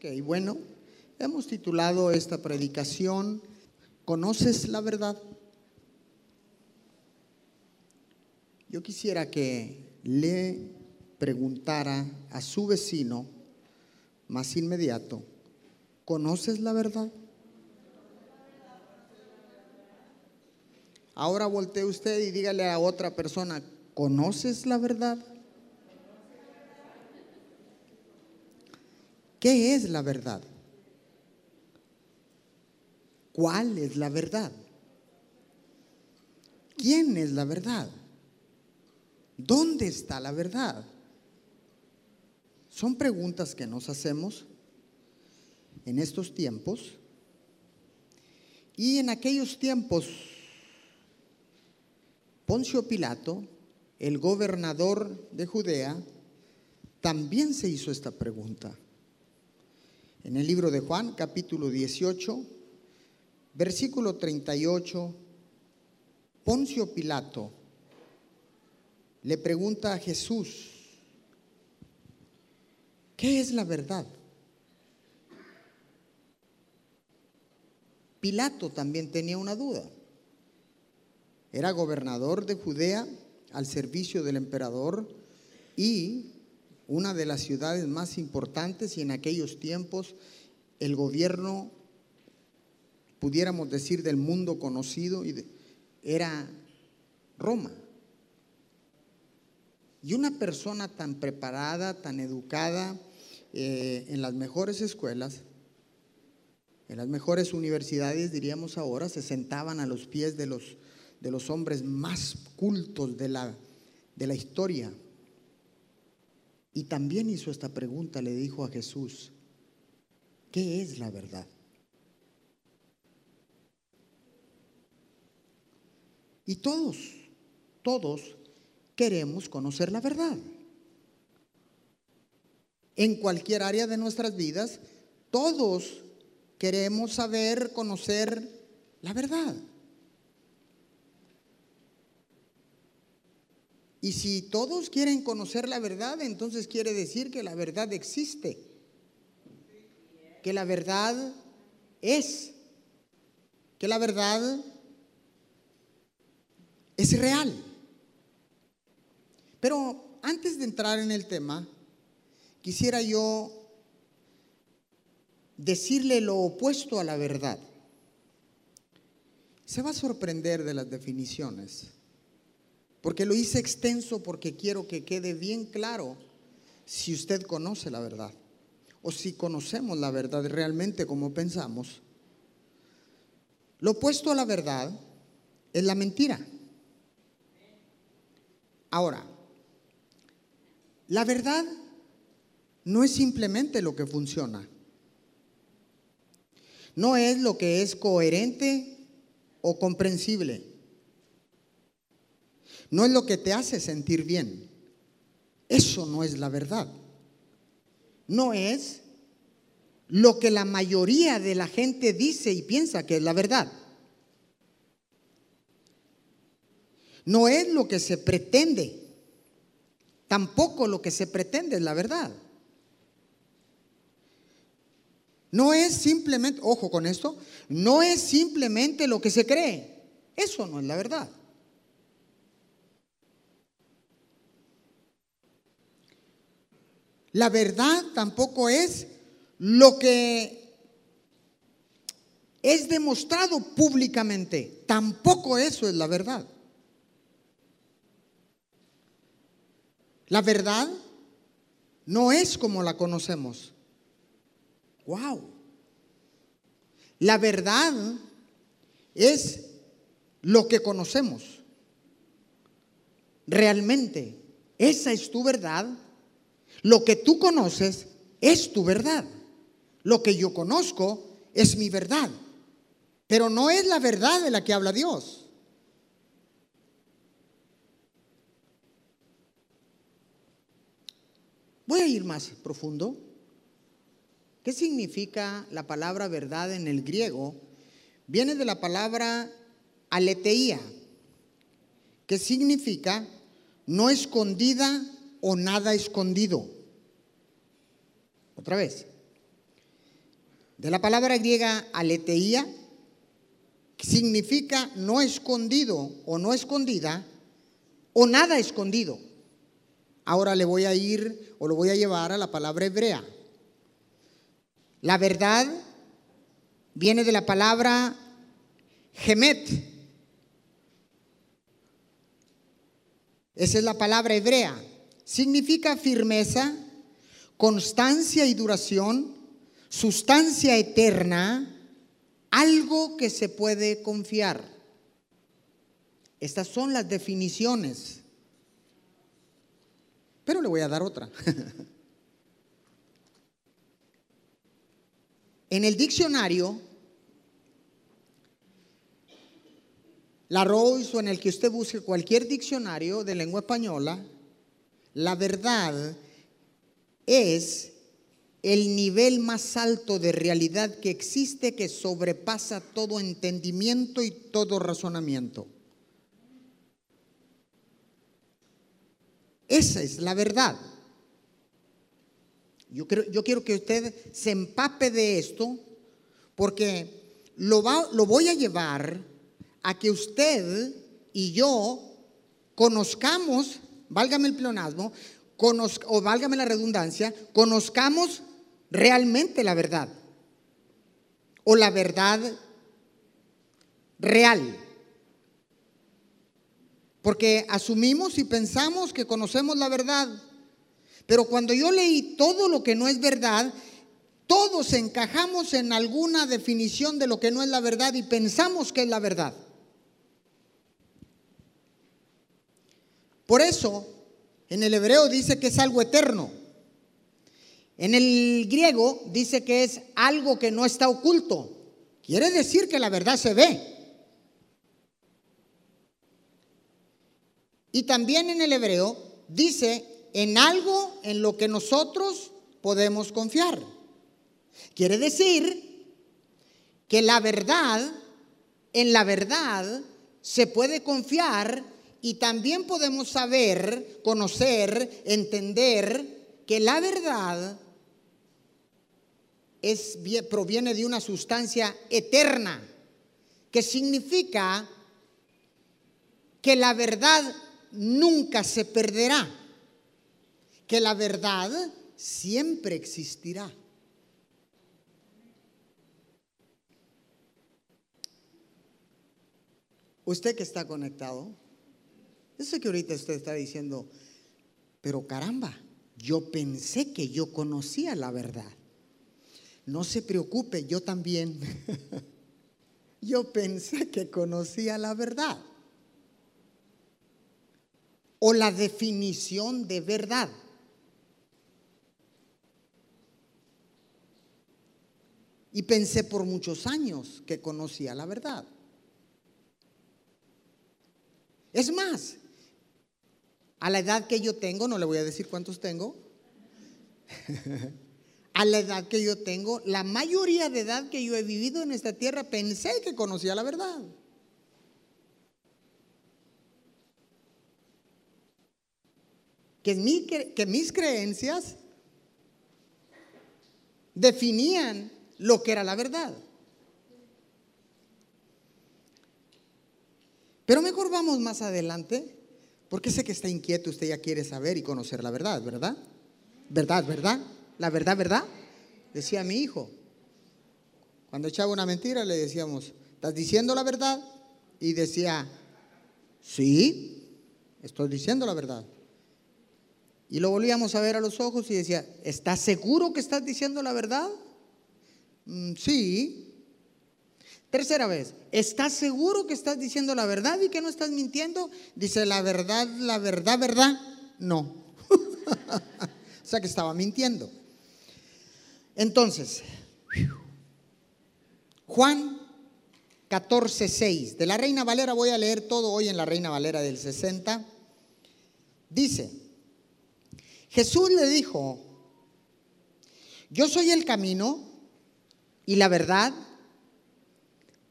Ok, bueno, hemos titulado esta predicación ¿Conoces la verdad? Yo quisiera que le preguntara a su vecino más inmediato, ¿conoces la verdad? Ahora voltee usted y dígale a otra persona, ¿conoces la verdad? ¿Qué es la verdad? ¿Cuál es la verdad? ¿Quién es la verdad? ¿Dónde está la verdad? Son preguntas que nos hacemos en estos tiempos. Y en aquellos tiempos, Poncio Pilato, el gobernador de Judea, también se hizo esta pregunta. En el libro de Juan, capítulo 18, versículo 38, Poncio Pilato le pregunta a Jesús, ¿qué es la verdad? Pilato también tenía una duda. Era gobernador de Judea al servicio del emperador y una de las ciudades más importantes y en aquellos tiempos el gobierno, pudiéramos decir, del mundo conocido, era Roma. Y una persona tan preparada, tan educada, eh, en las mejores escuelas, en las mejores universidades, diríamos ahora, se sentaban a los pies de los, de los hombres más cultos de la, de la historia. Y también hizo esta pregunta, le dijo a Jesús, ¿qué es la verdad? Y todos, todos queremos conocer la verdad. En cualquier área de nuestras vidas, todos queremos saber, conocer la verdad. Y si todos quieren conocer la verdad, entonces quiere decir que la verdad existe, que la verdad es, que la verdad es real. Pero antes de entrar en el tema, quisiera yo decirle lo opuesto a la verdad. Se va a sorprender de las definiciones porque lo hice extenso porque quiero que quede bien claro si usted conoce la verdad o si conocemos la verdad realmente como pensamos. Lo opuesto a la verdad es la mentira. Ahora, la verdad no es simplemente lo que funciona. No es lo que es coherente o comprensible. No es lo que te hace sentir bien. Eso no es la verdad. No es lo que la mayoría de la gente dice y piensa que es la verdad. No es lo que se pretende. Tampoco lo que se pretende es la verdad. No es simplemente, ojo con esto, no es simplemente lo que se cree. Eso no es la verdad. La verdad tampoco es lo que es demostrado públicamente. Tampoco eso es la verdad. La verdad no es como la conocemos. Wow. La verdad es lo que conocemos. Realmente, esa es tu verdad lo que tú conoces es tu verdad. Lo que yo conozco es mi verdad. Pero no es la verdad de la que habla Dios. Voy a ir más profundo. ¿Qué significa la palabra verdad en el griego? Viene de la palabra aleteía, que significa no escondida o nada escondido. Otra vez. de la palabra griega aleteía, significa no escondido o no escondida o nada escondido. Ahora le voy a ir o lo voy a llevar a la palabra hebrea. La verdad viene de la palabra gemet. Esa es la palabra hebrea. Significa firmeza, constancia y duración, sustancia eterna, algo que se puede confiar. Estas son las definiciones. Pero le voy a dar otra. en el diccionario, la Rose o en el que usted busque cualquier diccionario de lengua española, la verdad es el nivel más alto de realidad que existe que sobrepasa todo entendimiento y todo razonamiento. Esa es la verdad. Yo, yo quiero que usted se empape de esto porque lo, lo voy a llevar a que usted y yo conozcamos, válgame el pleonasmo, o válgame la redundancia, conozcamos realmente la verdad o la verdad real. Porque asumimos y pensamos que conocemos la verdad. Pero cuando yo leí todo lo que no es verdad, todos encajamos en alguna definición de lo que no es la verdad y pensamos que es la verdad. Por eso, en el hebreo dice que es algo eterno. En el griego dice que es algo que no está oculto. Quiere decir que la verdad se ve. Y también en el hebreo dice en algo en lo que nosotros podemos confiar. Quiere decir que la verdad, en la verdad se puede confiar y también podemos saber, conocer, entender que la verdad es, proviene de una sustancia eterna, que significa que la verdad nunca se perderá, que la verdad siempre existirá. Usted que está conectado, yo sé que ahorita usted está diciendo, pero caramba, yo pensé que yo conocía la verdad. No se preocupe, yo también. yo pensé que conocía la verdad. O la definición de verdad. Y pensé por muchos años que conocía la verdad. Es más, a la edad que yo tengo, no le voy a decir cuántos tengo, a la edad que yo tengo, la mayoría de edad que yo he vivido en esta tierra, pensé que conocía la verdad. Que, mis creencias definían lo que era la verdad. Pero mejor vamos más adelante, porque sé que está inquieto, usted ya quiere saber y conocer la verdad, ¿verdad? ¿Verdad, verdad? la verdad, ¿verdad? Decía mi hijo. Cuando echaba una mentira le decíamos, ¿estás diciendo la verdad? Y decía, sí, estoy diciendo la verdad. Y lo volvíamos a ver a los ojos y decía, ¿estás seguro que estás diciendo la verdad? Mm, sí. Tercera vez, ¿estás seguro que estás diciendo la verdad y que no estás mintiendo? Dice, la verdad, la verdad, verdad. No. o sea que estaba mintiendo. Entonces, Juan 14, 6, de la Reina Valera, voy a leer todo hoy en la Reina Valera del 60. Dice, Jesús le dijo, yo soy el camino y la verdad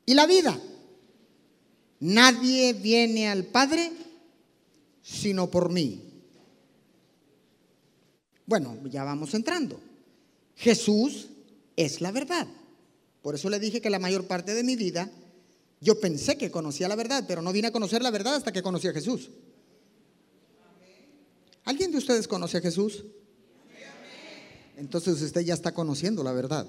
y la vida. Nadie viene al Padre sino por mí. Bueno, ya vamos entrando. Jesús es la verdad. Por eso le dije que la mayor parte de mi vida yo pensé que conocía la verdad, pero no vine a conocer la verdad hasta que conocí a Jesús. ¿Alguien de ustedes conoce a Jesús? Entonces usted ya está conociendo la verdad.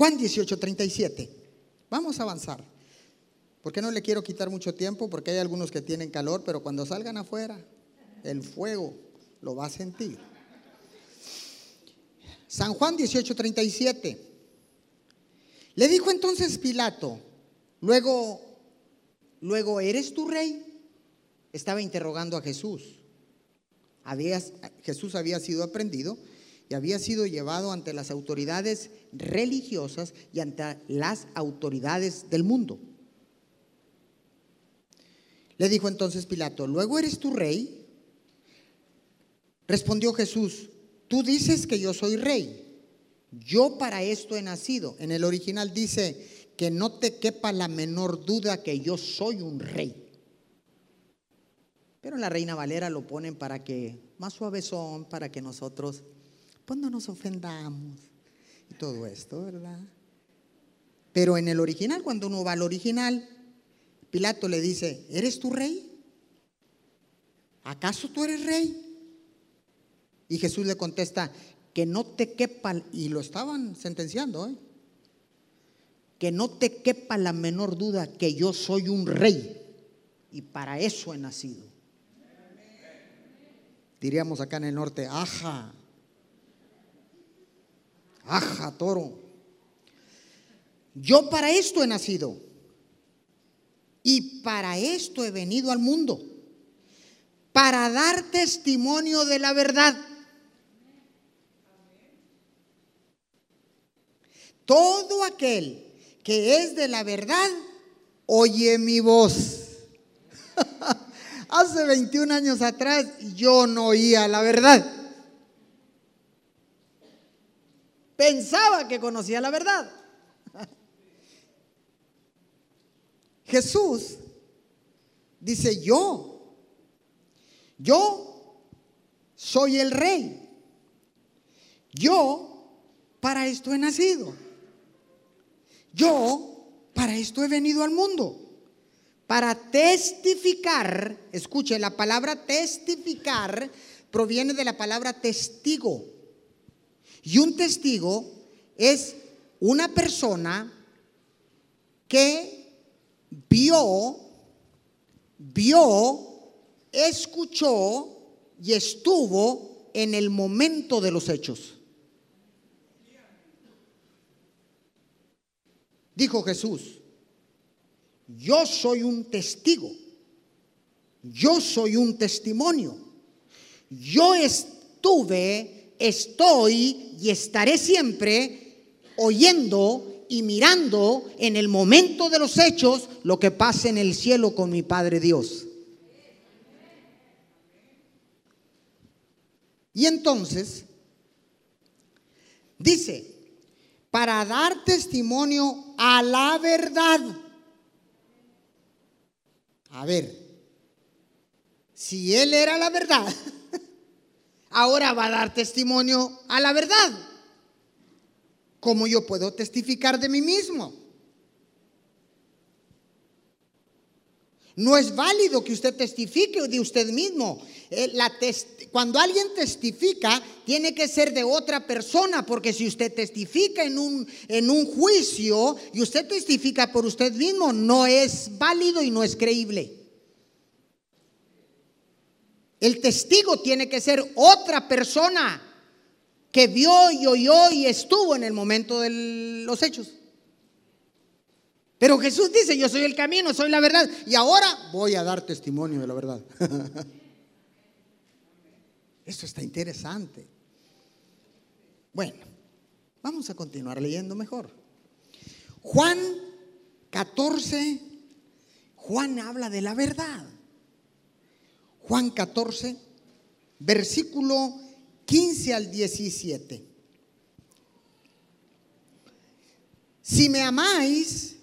Juan 18, 37. Vamos a avanzar. Porque no le quiero quitar mucho tiempo, porque hay algunos que tienen calor, pero cuando salgan afuera, el fuego lo va a sentir. San Juan 18, 37. Le dijo entonces Pilato, luego, luego, ¿eres tu rey? Estaba interrogando a Jesús. Jesús había sido aprendido y había sido llevado ante las autoridades religiosas y ante las autoridades del mundo. Le dijo entonces Pilato, ¿luego eres tu rey? Respondió Jesús, tú dices que yo soy rey. Yo para esto he nacido. En el original dice que no te quepa la menor duda que yo soy un rey. Pero la Reina Valera lo ponen para que, más suavezón, para que nosotros, pues no nos ofendamos y todo esto, ¿verdad? Pero en el original, cuando uno va al original, Pilato le dice, ¿eres tu rey? ¿Acaso tú eres rey? Y Jesús le contesta, que no te quepa, y lo estaban sentenciando, ¿eh? que no te quepa la menor duda que yo soy un rey y para eso he nacido. Diríamos acá en el norte, aja, aja, toro. Yo para esto he nacido y para esto he venido al mundo, para dar testimonio de la verdad. Todo aquel que es de la verdad, oye mi voz. Hace 21 años atrás yo no oía la verdad. Pensaba que conocía la verdad. Jesús dice, yo, yo soy el rey. Yo para esto he nacido. Yo para esto he venido al mundo. Para testificar, escuche, la palabra testificar proviene de la palabra testigo. Y un testigo es una persona que vio, vio, escuchó y estuvo en el momento de los hechos. Dijo Jesús, yo soy un testigo, yo soy un testimonio, yo estuve, estoy y estaré siempre oyendo y mirando en el momento de los hechos lo que pasa en el cielo con mi Padre Dios. Y entonces, dice, para dar testimonio a la verdad. A ver, si Él era la verdad, ahora va a dar testimonio a la verdad. ¿cómo yo puedo testificar de mí mismo? No es válido que usted testifique de usted mismo. Eh, cuando alguien testifica, tiene que ser de otra persona, porque si usted testifica en un, en un juicio y usted testifica por usted mismo, no es válido y no es creíble. El testigo tiene que ser otra persona que vio y oyó y estuvo en el momento de los hechos. Pero Jesús dice, yo soy el camino, soy la verdad, y ahora voy a dar testimonio de la verdad. Eso está interesante. Bueno, vamos a continuar leyendo mejor. Juan 14, Juan habla de la verdad. Juan 14, versículo 15 al 17. Si me amáis,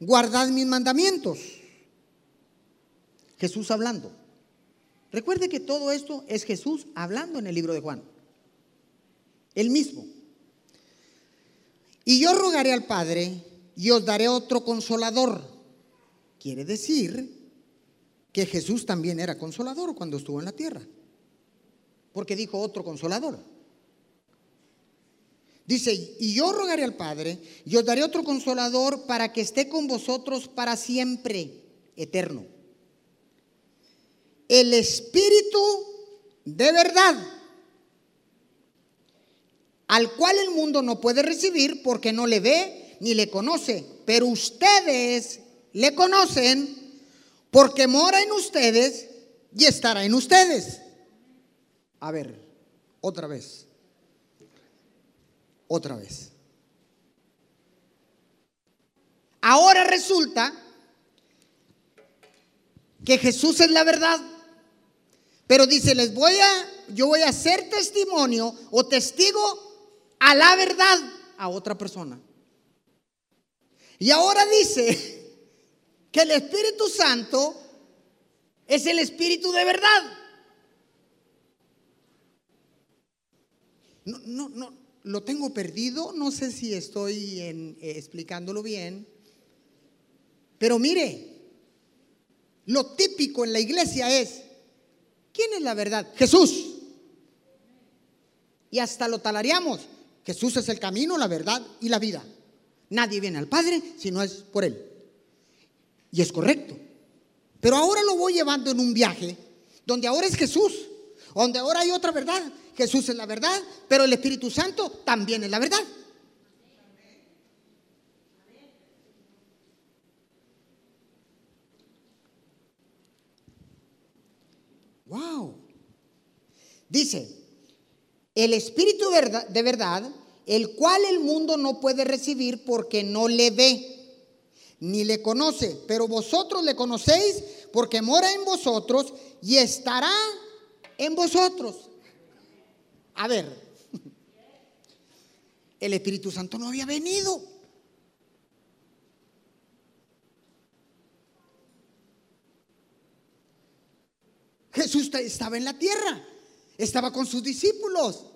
guardad mis mandamientos. Jesús hablando. Recuerde que todo esto es Jesús hablando en el libro de Juan. el mismo. Y yo rogaré al Padre y os daré otro consolador. Quiere decir que Jesús también era consolador cuando estuvo en la tierra. Porque dijo otro consolador. Dice, y yo rogaré al Padre y os daré otro consolador para que esté con vosotros para siempre, eterno. El Espíritu de verdad, al cual el mundo no puede recibir porque no le ve ni le conoce, pero ustedes le conocen porque mora en ustedes y estará en ustedes. A ver, otra vez otra vez. Ahora resulta que Jesús es la verdad, pero dice, les voy a, yo voy a ser testimonio o testigo a la verdad a otra persona. Y ahora dice que el Espíritu Santo es el Espíritu de verdad. No, no, no, lo tengo perdido, no sé si estoy eh, explicándolo bien, pero mire, lo típico en la iglesia es, ¿quién es la verdad? Jesús. Y hasta lo talareamos. Jesús es el camino, la verdad y la vida. Nadie viene al Padre si no es por Él. Y es correcto. Pero ahora lo voy llevando en un viaje donde ahora es Jesús, donde ahora hay otra verdad, Jesús es la verdad, pero el Espíritu Santo también es la verdad. Wow. Dice, el Espíritu de verdad, el cual el mundo no puede recibir porque no le ve ni le conoce, pero vosotros le conocéis porque mora en vosotros y estará en vosotros. A ver, el Espíritu Santo no había venido. Jesús estaba en la tierra, estaba con sus discípulos.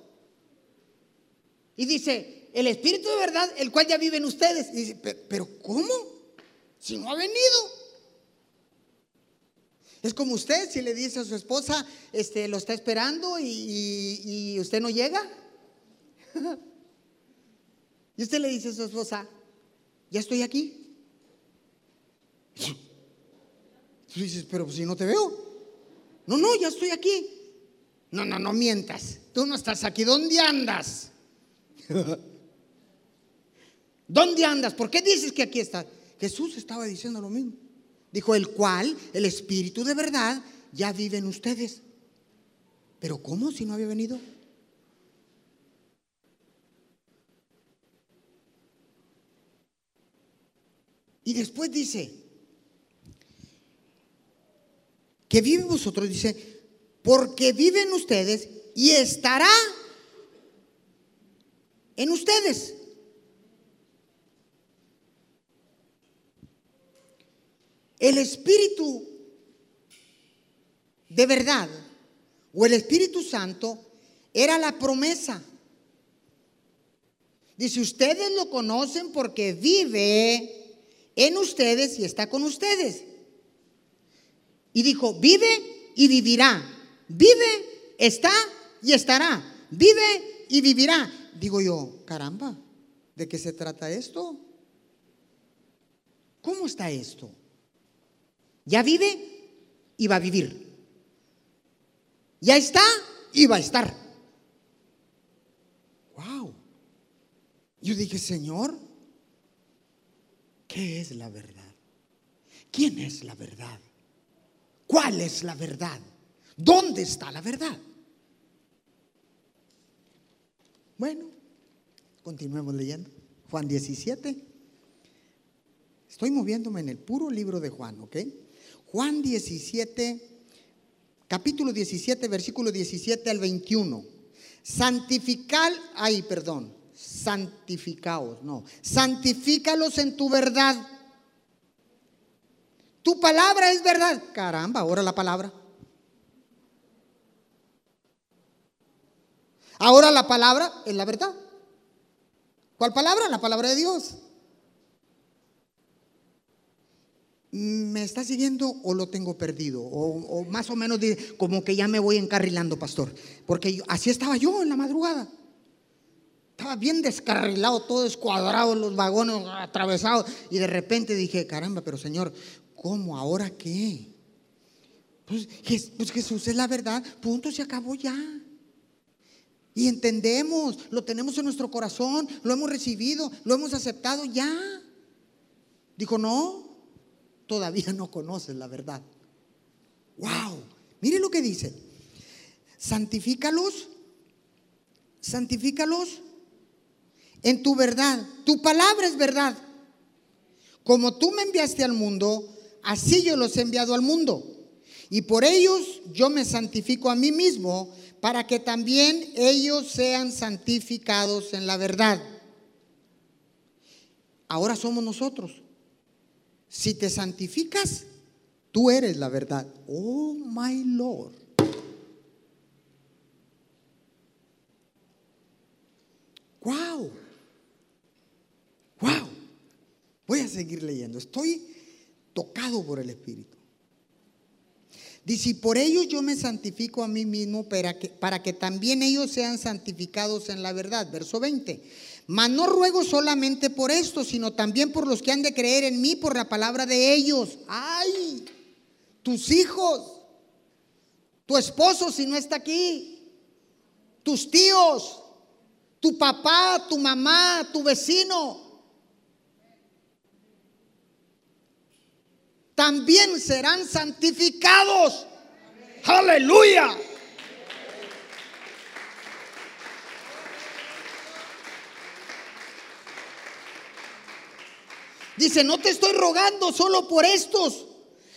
Y dice, el Espíritu de verdad, el cual ya vive en ustedes. Dice, pero, ¿cómo? Si no ha venido. Es como usted, si le dice a su esposa, este, lo está esperando y, usted no llega. y usted le dice a su esposa, ya estoy aquí. Tú pero si no te veo. No, no, ya estoy aquí. No, no, no mientas. Tú no estás aquí. ¿Dónde andas? ¿Dónde andas? ¿Por qué dices que aquí estás? Jesús estaba diciendo lo mismo. Dijo, el cual, el Espíritu de verdad, ya vive en ustedes. Pero ¿cómo si no había venido? Y después dice, que vive vosotros, dice, porque viven ustedes y estará en ustedes. El Espíritu de verdad o el Espíritu Santo era la promesa. Dice, ustedes lo conocen porque vive en ustedes y está con ustedes. Y dijo, vive y vivirá. Vive, está y estará. Vive y vivirá. Digo yo, caramba, ¿de qué se trata esto? ¿Cómo está esto? Ya vive y va a vivir. Ya está y va a estar. Wow. Yo dije, Señor, ¿qué es la verdad? ¿Quién es la verdad? ¿Cuál es la verdad? ¿Dónde está la verdad? Bueno, continuemos leyendo. Juan 17. Estoy moviéndome en el puro libro de Juan, ¿ok? Juan 17, capítulo 17, versículo 17 al 21. Santificar, ay, perdón, santificaos, no, santifícalos en tu verdad. Tu palabra es verdad. Caramba, ahora la palabra. Ahora la palabra es la verdad. ¿Cuál palabra? La palabra de Dios. ¿Me está siguiendo o lo tengo perdido? O, más o menos como que ya me voy encarrilando, pastor. Porque así estaba yo en la madrugada. Estaba bien descarrilado, todo escuadrado, los vagones atravesados. Y de repente dije, caramba, pero Señor, ¿cómo? ¿Ahora qué? Pues, pues Jesús es la verdad, punto, se acabó ya. Y entendemos, lo tenemos en nuestro corazón, lo hemos recibido, lo hemos aceptado ya. Dijo, no, todavía no conoces la verdad. Wow, mire lo que dice. Santifícalos, santifícalos en tu verdad. Tu palabra es verdad. Como tú me enviaste al mundo, así yo los he enviado al mundo. Y por ellos yo me santifico a mí mismo, para que también ellos sean santificados en la verdad. Ahora somos nosotros. Si te santificas, tú eres la verdad. Oh, my Lord. Wow. Wow. Voy a seguir leyendo. Estoy tocado por el Espíritu. Dice, por ellos yo me santifico a mí mismo para que también ellos sean santificados en la verdad. Verso 20. Mas no ruego solamente por esto, sino también por los que han de creer en mí por la palabra de ellos. Ay, tus hijos, tu esposo si no está aquí, tus tíos, tu papá, tu mamá, tu vecino. También serán santificados. Aleluya. Dice, no te estoy rogando solo por estos,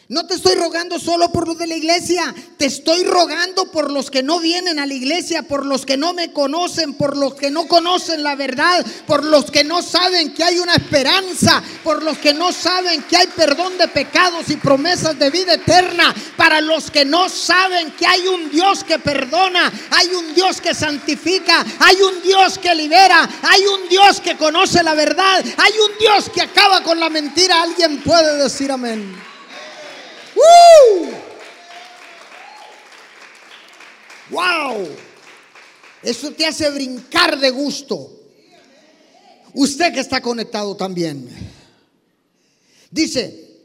no te estoy rogando solo por los de la iglesia, te estoy rogando por los que no vienen a la iglesia, por los que no me conocen, por los que no conocen la verdad, por los que no saben que hay una esperanza, por los que no saben que hay perdón de pecados y promesas de vida eterna, para los que no saben que hay un Dios que perdona, hay un Dios que santifica, hay un Dios que libera, hay un Dios que conoce la verdad, hay un Dios que acaba con la mentira. Alguien puede decir amén. ¡Wow! Eso te hace brincar de gusto. Usted que está conectado también. Dice,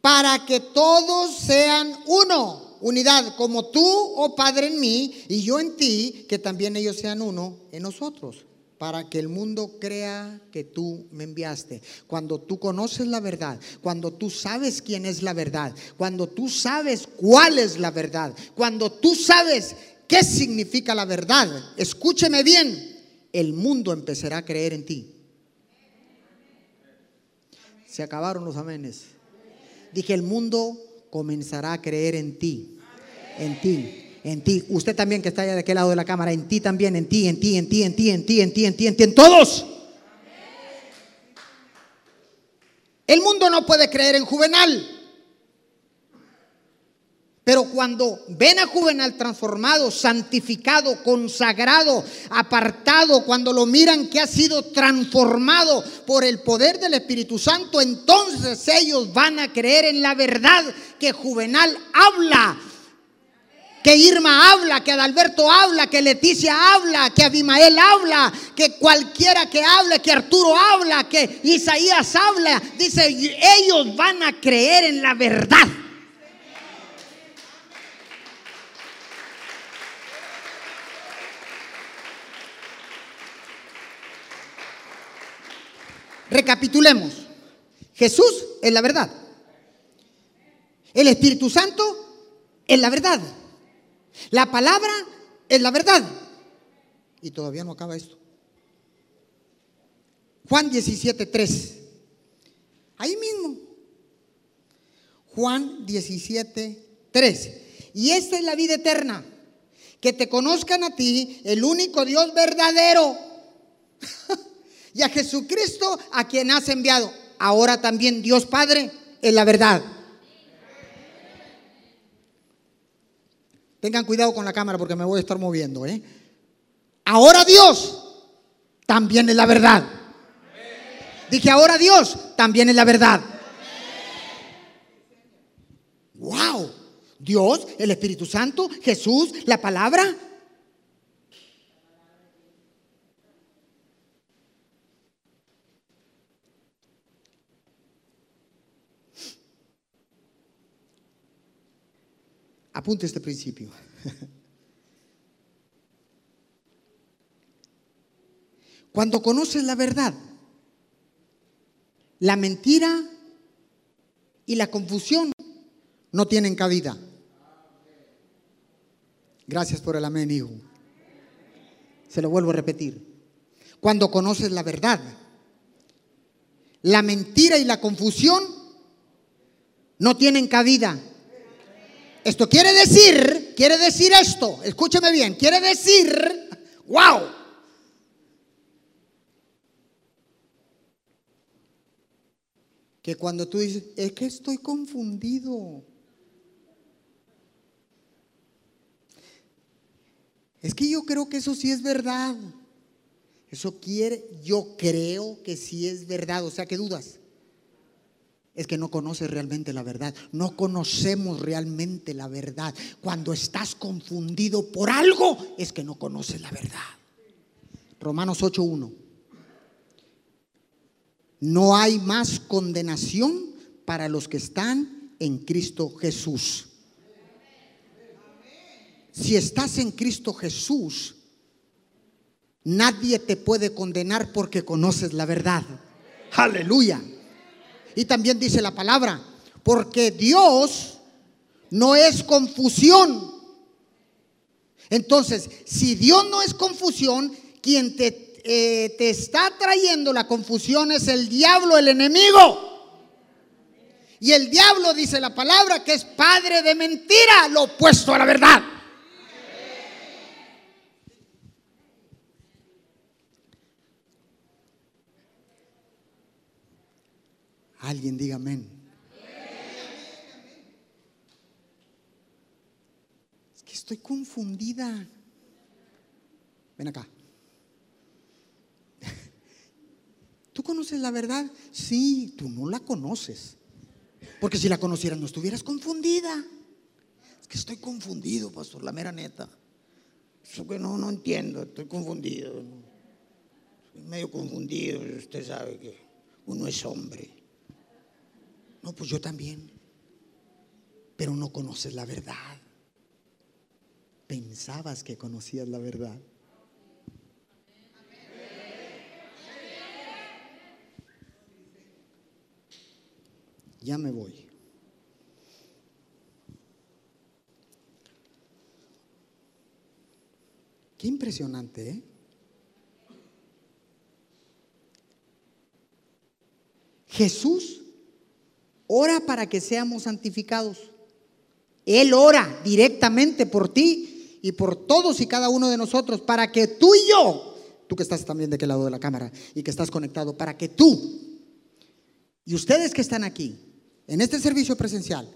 para que todos sean uno, unidad, como tú, oh Padre, en mí y yo en ti, que también ellos sean uno en nosotros para que el mundo crea que tú me enviaste. Cuando tú conoces la verdad, cuando tú sabes quién es la verdad, cuando tú sabes cuál es la verdad, cuando tú sabes qué significa la verdad, escúcheme bien, el mundo empezará a creer en ti. Se acabaron los amenes. Dije, el mundo comenzará a creer en ti, en ti en ti. Usted también que está allá de aquel lado de la cámara, en ti también, en ti, en ti, en ti, en ti, en ti, en ti, en ti, en ti, en todos. El mundo no puede creer en Juvenal. Pero cuando ven a Juvenal transformado, santificado, consagrado, apartado, cuando lo miran que ha sido transformado por el poder del Espíritu Santo, entonces ellos van a creer en la verdad que Juvenal habla que Irma habla, que Adalberto habla, que Leticia habla, que Abimael habla, que cualquiera que hable, que Arturo habla, que Isaías habla. Dice, ellos van a creer en la verdad. Recapitulemos. Jesús es la verdad. El Espíritu Santo es la verdad. La palabra es la verdad. Y todavía no acaba esto. Juan 17, 3. Ahí mismo. Juan 17, 3. Y esta es la vida eterna. Que te conozcan a ti, el único Dios verdadero. y a Jesucristo a quien has enviado. Ahora también Dios Padre es la verdad. Tengan cuidado con la cámara porque me voy a estar moviendo. ¿eh? ahora Dios también es la verdad. Dije, ahora Dios también es la verdad. Wow. Dios, el Espíritu Santo, Jesús, la palabra. Apunte este principio. Cuando conoces la verdad, la mentira y la confusión no tienen cabida. Gracias por el amén, hijo. Se lo vuelvo a repetir. Cuando conoces la verdad, la mentira y la confusión no tienen cabida. Esto quiere decir, quiere decir esto, escúcheme bien, quiere decir, wow, que cuando tú dices, es que estoy confundido. Es que yo creo que eso sí es verdad. Eso quiere, yo creo que sí es verdad. O sea, ¿qué dudas? Es que no conoces realmente la verdad. No conocemos realmente la verdad. Cuando estás confundido por algo, es que no conoces la verdad. Romanos 8.1. No hay más condenación para los que están en Cristo Jesús. Si estás en Cristo Jesús, nadie te puede condenar porque conoces la verdad. Aleluya. Y también dice la palabra, porque Dios no es confusión. Entonces, si Dios no es confusión, quien te eh, te está trayendo la confusión es el diablo, el enemigo. Y el diablo dice la palabra que es padre de mentira, lo opuesto a la verdad. Alguien diga amén. Es que estoy confundida. Ven acá. ¿Tú conoces la verdad? Sí, tú no la conoces. Porque si la conocieras no estuvieras confundida. Es que estoy confundido, pastor, la mera neta. Eso que no, no entiendo, estoy confundido. Estoy medio confundido, usted sabe que uno es hombre. No, pues yo también. Pero no conoces la verdad. Pensabas que conocías la verdad. ya me voy. Qué impresionante, ¿eh? Jesús ora para que seamos santificados. Él ora directamente por ti y por todos y cada uno de nosotros para que tú y yo, tú que estás también de aquel lado de la cámara y que estás conectado, para que tú y ustedes que están aquí, en este servicio presencial,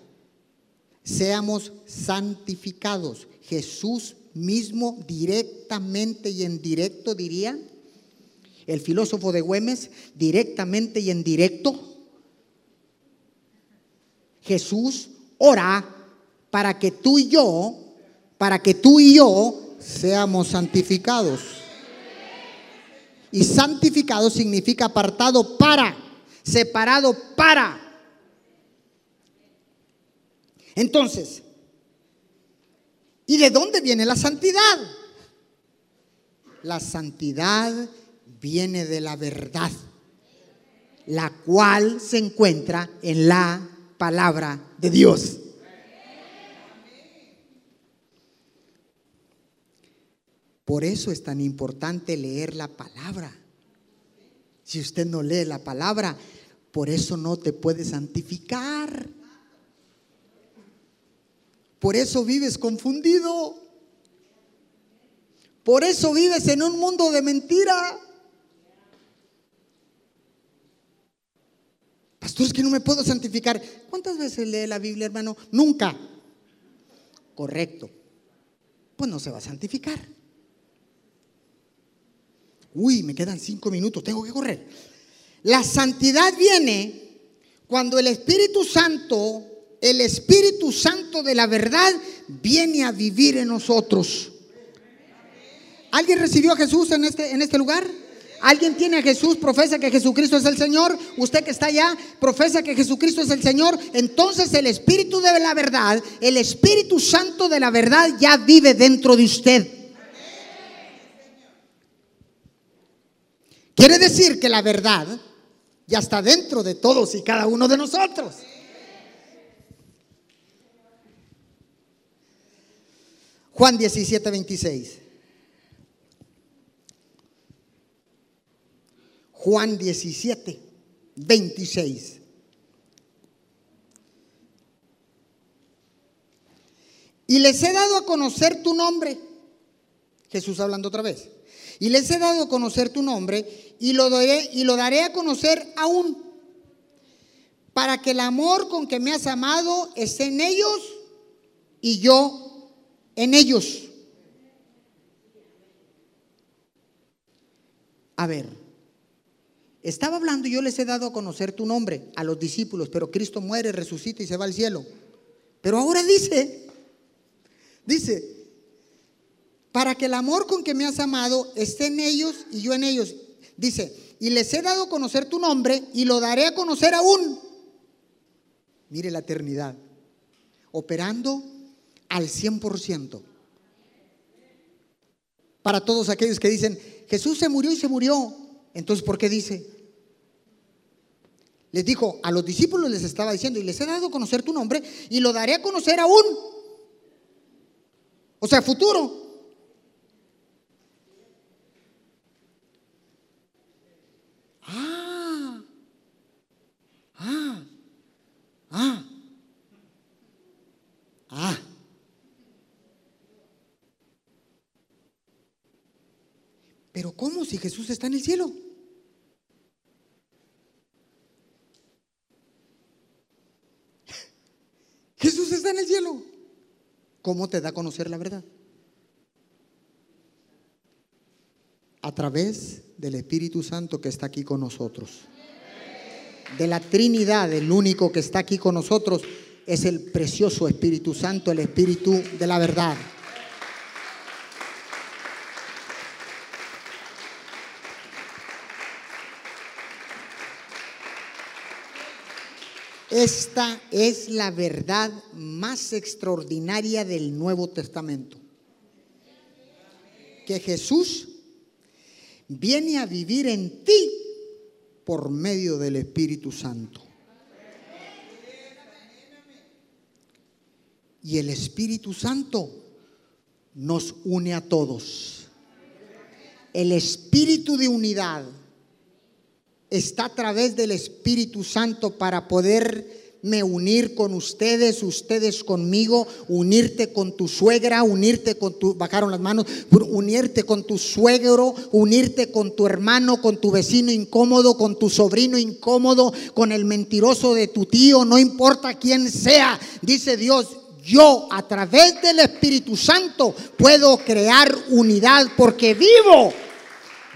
seamos santificados. Jesús mismo directamente y en directo diría, el filósofo de Güemes, directamente y en directo, Jesús ora para que tú y yo, para que tú y yo seamos santificados. Y santificado significa apartado para, separado para. Entonces, ¿y de dónde viene la santidad? La santidad viene de la verdad, la cual se encuentra en la palabra de Dios. Por eso es tan importante leer la palabra. Si usted no lee la palabra, por eso no te puede santificar. Por eso vives confundido. Por eso vives en un mundo de mentira. Pastor, es que no me puedo santificar. ¿Cuántas veces lee la Biblia, hermano? Nunca. Correcto. Pues no se va a santificar. Uy, me quedan cinco minutos, tengo que correr. La santidad viene cuando el Espíritu Santo, el Espíritu Santo de la verdad, viene a vivir en nosotros. ¿Alguien recibió a Jesús en este, en este lugar? ¿Alguien tiene a Jesús, profesa que Jesucristo es el Señor? Usted que está allá, profesa que Jesucristo es el Señor. Entonces el Espíritu de la verdad, el Espíritu Santo de la verdad ya vive dentro de usted. Quiere decir que la verdad ya está dentro de todos y cada uno de nosotros. Juan 17, 26. Juan 17, 26. Y les he dado a conocer tu nombre. Jesús hablando otra vez. Y les he dado a conocer tu nombre y lo, daré, y lo daré a conocer aún. Para que el amor con que me has amado esté en ellos y yo en ellos. A ver, estaba hablando y yo les he dado a conocer tu nombre a los discípulos, pero Cristo muere, resucita y se va al cielo. Pero ahora dice, dice, para que el amor con que me has amado esté en ellos y yo en ellos. Dice, y les he dado a conocer tu nombre y lo daré a conocer aún. Mire la eternidad, operando al 100%. Para todos aquellos que dicen, Jesús se murió y se murió. Entonces, ¿por qué dice? Les dijo, a los discípulos les estaba diciendo, y les he dado a conocer tu nombre y lo daré a conocer aún. O sea, futuro. Ah, ah, ah, ah. Pero ¿cómo si Jesús está en el cielo? Jesús está en el cielo. ¿Cómo te da a conocer la verdad? A través del Espíritu Santo que está aquí con nosotros. De la Trinidad, el único que está aquí con nosotros es el precioso Espíritu Santo, el Espíritu de la verdad. Esta es la verdad más extraordinaria del Nuevo Testamento. Que Jesús viene a vivir en ti por medio del Espíritu Santo. Y el Espíritu Santo nos une a todos. El espíritu de unidad está a través del Espíritu Santo para poderme unir con ustedes, ustedes conmigo, unirte con tu suegra, unirte con tu, bajaron las manos, unirte con tu suegro, unirte con tu hermano, con tu vecino incómodo, con tu sobrino incómodo, con el mentiroso de tu tío, no importa quién sea, dice Dios, yo a través del Espíritu Santo puedo crear unidad porque vivo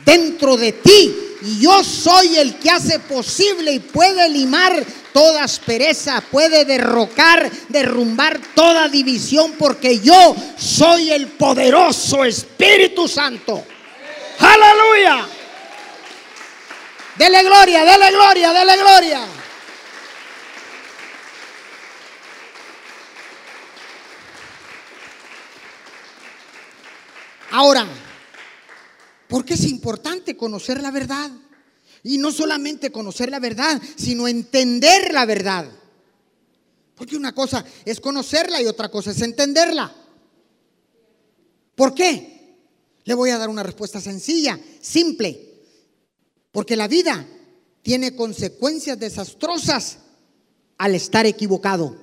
dentro de ti y yo soy el que hace posible y puede limar toda aspereza, puede derrocar, derrumbar toda división, porque yo soy el poderoso Espíritu Santo. Aleluya. Dele gloria, dele gloria, dele gloria. Ahora, es importante conocer la verdad. Y no solamente conocer la verdad, sino entender la verdad. Porque una cosa es conocerla y otra cosa es entenderla. ¿Por qué? Le voy a dar una respuesta sencilla, simple. Porque la vida tiene consecuencias desastrosas al estar equivocado,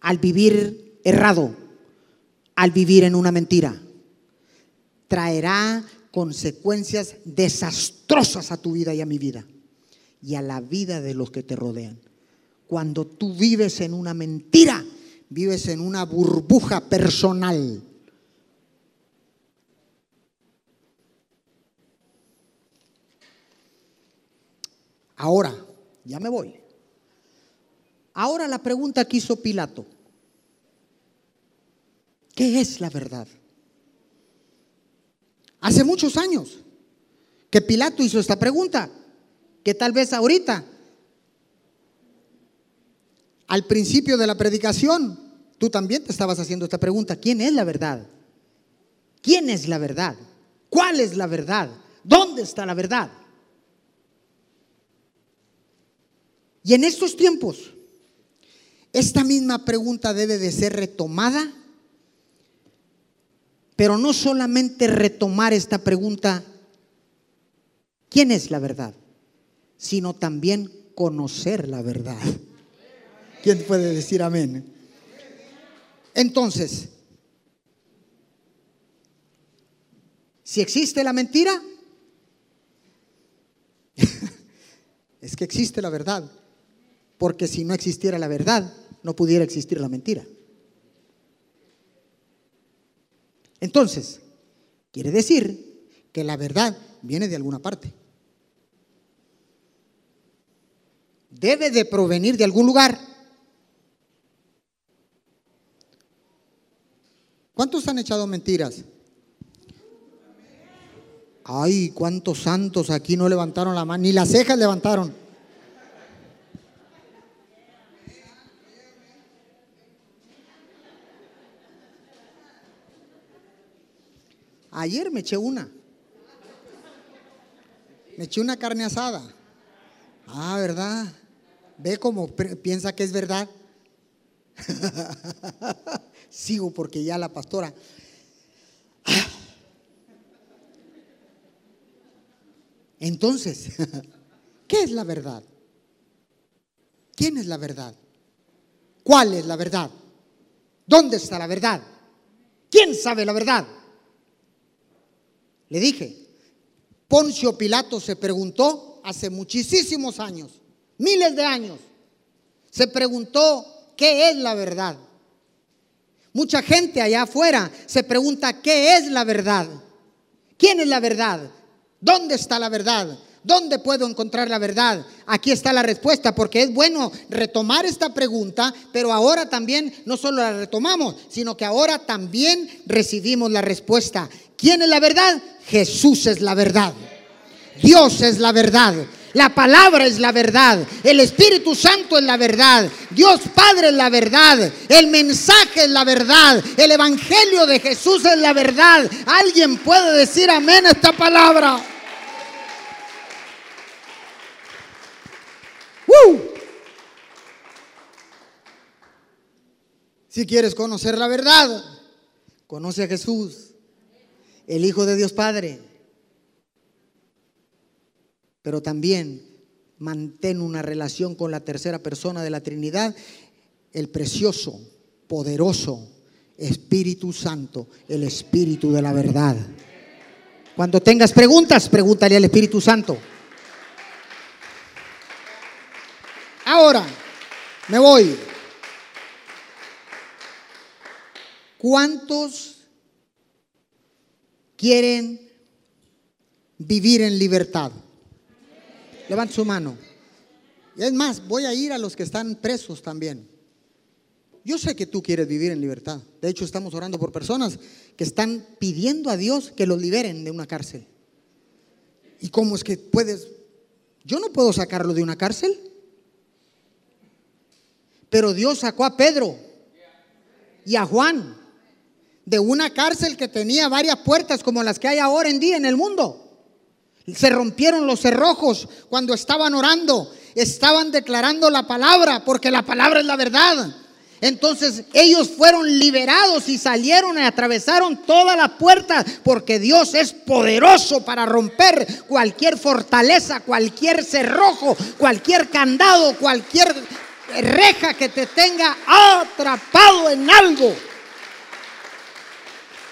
al vivir errado, al vivir en una mentira. Traerá consecuencias desastrosas a tu vida y a mi vida y a la vida de los que te rodean. Cuando tú vives en una mentira, vives en una burbuja personal. Ahora, ya me voy. Ahora la pregunta que hizo Pilato. ¿Qué es la verdad? Hace muchos años que Pilato hizo esta pregunta, que tal vez ahorita, al principio de la predicación, tú también te estabas haciendo esta pregunta. ¿Quién es la verdad? ¿Quién es la verdad? ¿Cuál es la verdad? ¿Dónde está la verdad? Y en estos tiempos, esta misma pregunta debe de ser retomada pero no solamente retomar esta pregunta, ¿quién es la verdad? Sino también conocer la verdad. ¿Quién puede decir amén? Entonces, si existe la mentira, es que existe la verdad. Porque si no existiera la verdad, no pudiera existir la mentira. Entonces, quiere decir que la verdad viene de alguna parte. Debe de provenir de algún lugar. ¿Cuántos han echado mentiras? Ay, cuántos santos aquí no levantaron la mano, ni las cejas levantaron. Ayer me eché una. Me eché una carne asada. Ah, ¿verdad? Ve cómo piensa que es verdad. Sigo porque ya la pastora. Entonces, ¿qué es la verdad? ¿Quién es la verdad? ¿Cuál es la verdad? ¿Dónde está la verdad? ¿Quién sabe la verdad? Le dije, Poncio Pilato se preguntó hace muchísimos años, miles de años, se preguntó qué es la verdad. Mucha gente allá afuera se pregunta qué es la verdad. ¿Quién es la verdad? ¿Dónde está la verdad? ¿Dónde puedo encontrar la verdad? Aquí está la respuesta, porque es bueno retomar esta pregunta, pero ahora también no solo la retomamos, sino que ahora también recibimos la respuesta. ¿Quién es la verdad? Jesús es la verdad. Dios es la verdad. La palabra es la verdad. El Espíritu Santo es la verdad. Dios Padre es la verdad. El mensaje es la verdad. El Evangelio de Jesús es la verdad. ¿Alguien puede decir amén a esta palabra? Si quieres conocer la verdad, conoce a Jesús el Hijo de Dios Padre. Pero también mantén una relación con la tercera persona de la Trinidad, el precioso, poderoso Espíritu Santo, el Espíritu de la verdad. Cuando tengas preguntas, pregúntale al Espíritu Santo. Ahora, me voy. ¿Cuántos quieren vivir en libertad? Levanta su mano. Y es más, voy a ir a los que están presos también. Yo sé que tú quieres vivir en libertad. De hecho, estamos orando por personas que están pidiendo a Dios que los liberen de una cárcel. ¿Y cómo es que puedes? Yo no puedo sacarlo de una cárcel. Pero Dios sacó a Pedro y a Juan de una cárcel que tenía varias puertas como las que hay ahora en día en el mundo. Se rompieron los cerrojos cuando estaban orando, estaban declarando la palabra, porque la palabra es la verdad. Entonces ellos fueron liberados y salieron y atravesaron todas las puertas porque Dios es poderoso para romper cualquier fortaleza, cualquier cerrojo, cualquier candado, cualquier reja que te tenga atrapado en algo.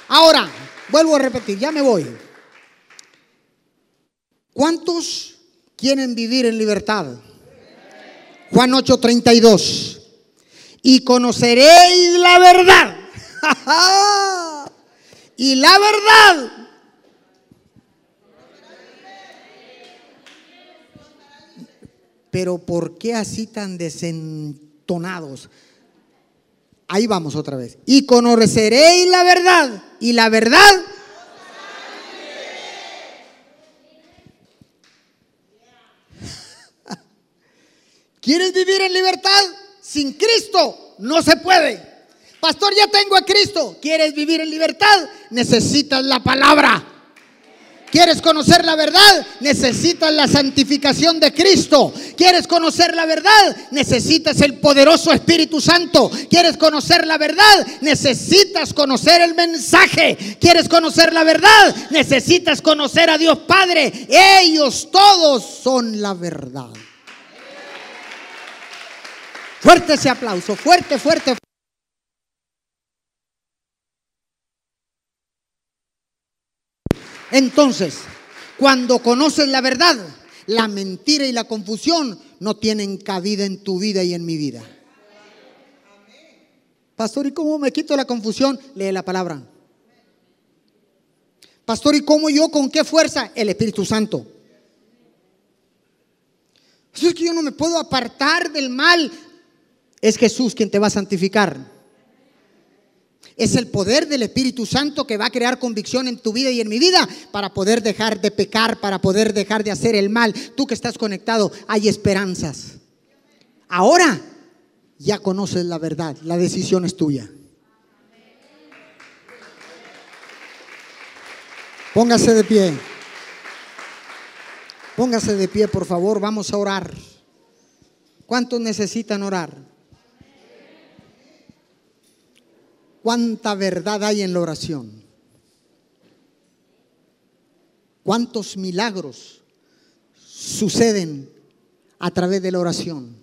Ahora, vuelvo a repetir, ya me voy. ¿Cuántos quieren vivir en libertad? Juan 8:32. Y conoceréis la verdad. y la verdad Pero ¿por qué así tan desentonados? Ahí vamos otra vez. Y conoceréis la verdad. Y la verdad. ¿Quieres vivir en libertad? Sin Cristo no se puede. Pastor, ya tengo a Cristo. ¿Quieres vivir en libertad? Necesitas la palabra. ¿Quieres conocer la verdad? Necesitas la santificación de Cristo. ¿Quieres conocer la verdad? Necesitas el poderoso Espíritu Santo. ¿Quieres conocer la verdad? Necesitas conocer el mensaje. ¿Quieres conocer la verdad? Necesitas conocer a Dios Padre. Ellos todos son la verdad. Fuerte ese aplauso, fuerte, fuerte. Entonces, cuando conoces la verdad, la mentira y la confusión no tienen cabida en tu vida y en mi vida. Pastor, ¿y cómo me quito la confusión? Lee la palabra. Pastor, ¿y cómo yo con qué fuerza? El Espíritu Santo. Es que yo no me puedo apartar del mal. Es Jesús quien te va a santificar. Es el poder del Espíritu Santo que va a crear convicción en tu vida y en mi vida para poder dejar de pecar, para poder dejar de hacer el mal. Tú que estás conectado, hay esperanzas. Ahora ya conoces la verdad, la decisión es tuya. Póngase de pie. Póngase de pie, por favor, vamos a orar. ¿Cuántos necesitan orar? Cuánta verdad hay en la oración. Cuántos milagros suceden a través de la oración.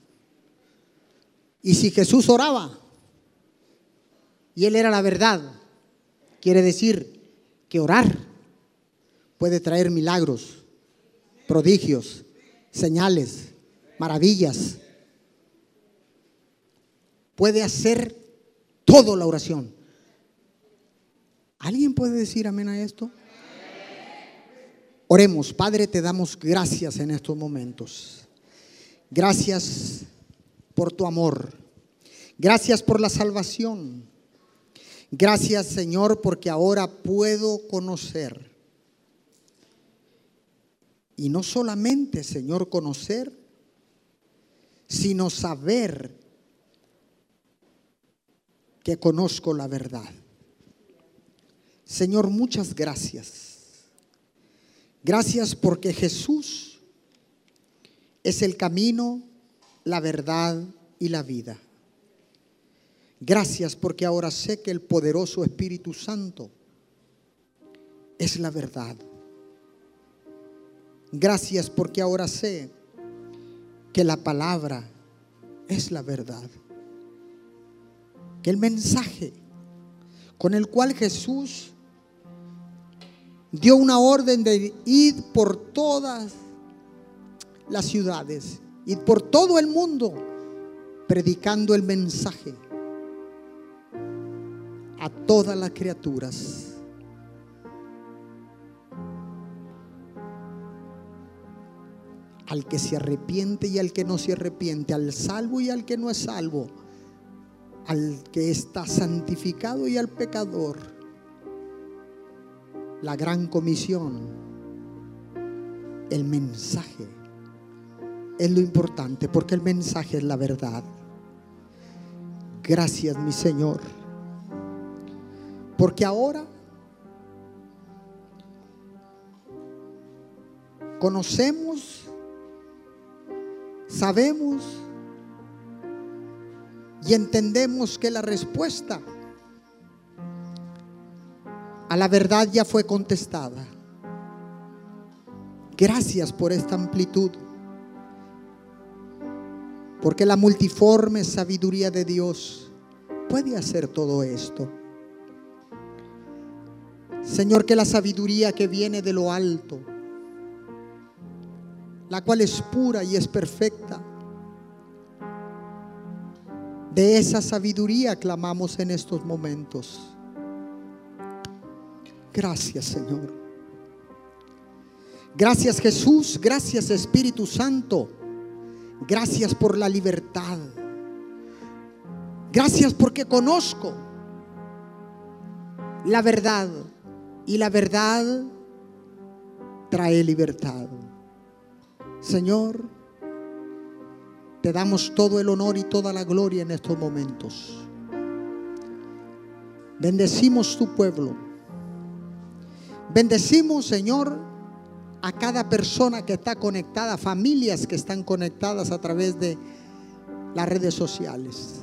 Y si Jesús oraba y Él era la verdad, quiere decir que orar puede traer milagros, prodigios, señales, maravillas. Puede hacer todo la oración. ¿Alguien puede decir amén a esto? Oremos, Padre, te damos gracias en estos momentos. Gracias por tu amor. Gracias por la salvación. Gracias, Señor, porque ahora puedo conocer. Y no solamente, Señor, conocer, sino saber que conozco la verdad. Señor, muchas gracias. Gracias porque Jesús es el camino, la verdad y la vida. Gracias porque ahora sé que el poderoso Espíritu Santo es la verdad. Gracias porque ahora sé que la palabra es la verdad que el mensaje con el cual Jesús dio una orden de ir por todas las ciudades, ir por todo el mundo, predicando el mensaje a todas las criaturas. Al que se arrepiente y al que no se arrepiente, al salvo y al que no es salvo al que está santificado y al pecador. La gran comisión, el mensaje, es lo importante porque el mensaje es la verdad. Gracias mi Señor, porque ahora conocemos, sabemos, y entendemos que la respuesta a la verdad ya fue contestada. Gracias por esta amplitud. Porque la multiforme sabiduría de Dios puede hacer todo esto. Señor, que la sabiduría que viene de lo alto, la cual es pura y es perfecta, de esa sabiduría clamamos en estos momentos. Gracias Señor. Gracias Jesús, gracias Espíritu Santo. Gracias por la libertad. Gracias porque conozco la verdad y la verdad trae libertad. Señor, te damos todo el honor y toda la gloria en estos momentos. Bendecimos tu pueblo. Bendecimos, Señor, a cada persona que está conectada, familias que están conectadas a través de las redes sociales.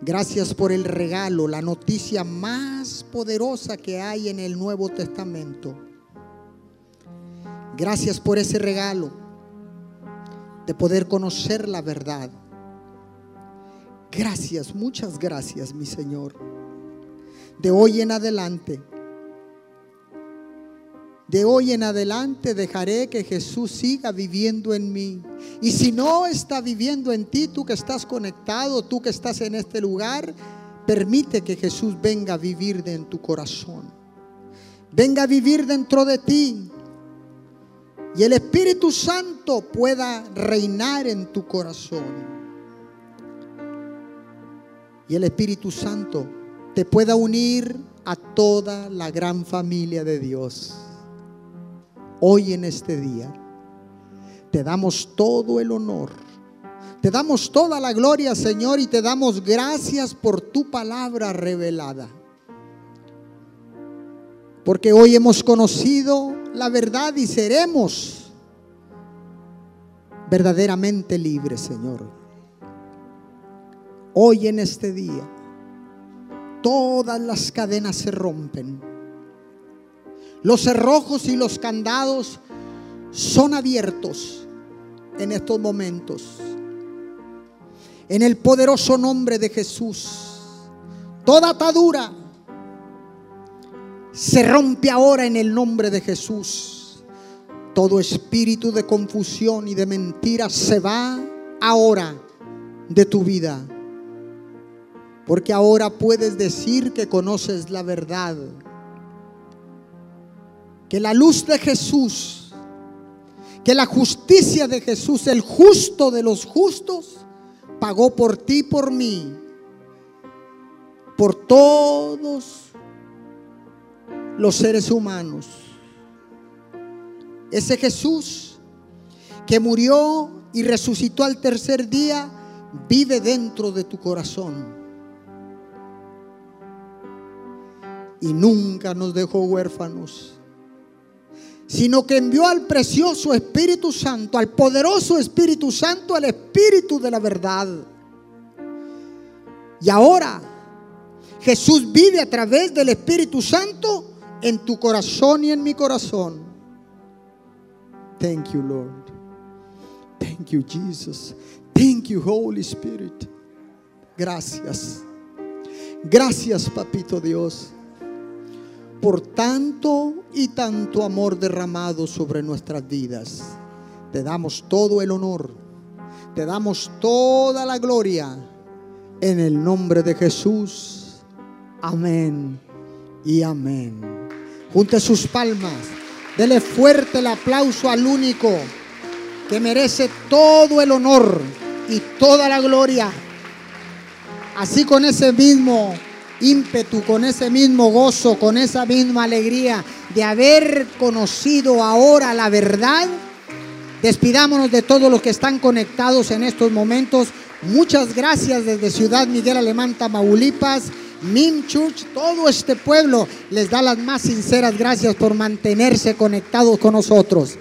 Gracias por el regalo, la noticia más poderosa que hay en el Nuevo Testamento. Gracias por ese regalo de poder conocer la verdad. Gracias, muchas gracias, mi Señor. De hoy en adelante, de hoy en adelante dejaré que Jesús siga viviendo en mí. Y si no está viviendo en ti, tú que estás conectado, tú que estás en este lugar, permite que Jesús venga a vivir en tu corazón. Venga a vivir dentro de ti. Y el Espíritu Santo pueda reinar en tu corazón. Y el Espíritu Santo te pueda unir a toda la gran familia de Dios hoy en este día. Te damos todo el honor. Te damos toda la gloria, Señor, y te damos gracias por tu palabra revelada. Porque hoy hemos conocido la verdad y seremos verdaderamente libres, Señor. Hoy en este día, todas las cadenas se rompen los cerrojos y los candados son abiertos en estos momentos. En el poderoso nombre de Jesús, toda atadura se rompe ahora en el nombre de Jesús. Todo espíritu de confusión y de mentira se va ahora de tu vida. Porque ahora puedes decir que conoces la verdad que la luz de Jesús, que la justicia de Jesús, el justo de los justos, pagó por ti por mí, por todos los seres humanos. Ese Jesús que murió y resucitó al tercer día, vive dentro de tu corazón. Y nunca nos dejó huérfanos sino que envió al precioso Espíritu Santo, al poderoso Espíritu Santo, al Espíritu de la verdad. Y ahora Jesús vive a través del Espíritu Santo en tu corazón y en mi corazón. Thank you, Lord. Thank you, Jesus. Thank you, Holy Spirit. Gracias. Gracias, Papito Dios por tanto y tanto amor derramado sobre nuestras vidas. Te damos todo el honor, te damos toda la gloria en el nombre de Jesús. Amén y amén. Junte sus palmas, dele fuerte el aplauso al único que merece todo el honor y toda la gloria. Así con ese mismo ímpetu, con ese mismo gozo, con esa misma alegría de haber conocido ahora la verdad, despidámonos de todos los que están conectados en estos momentos. Muchas gracias desde Ciudad Miguel Alemán, Tamaulipas. Min Church, todo este pueblo les da las más sinceras gracias por mantenerse conectados con nosotros.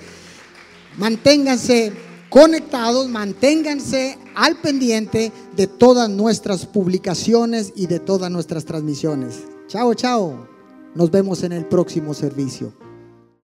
Manténganse conectados, manténganse al pendiente de todas nuestras publicaciones y de todas nuestras transmisiones. Chao, chao. Nos vemos en el próximo servicio.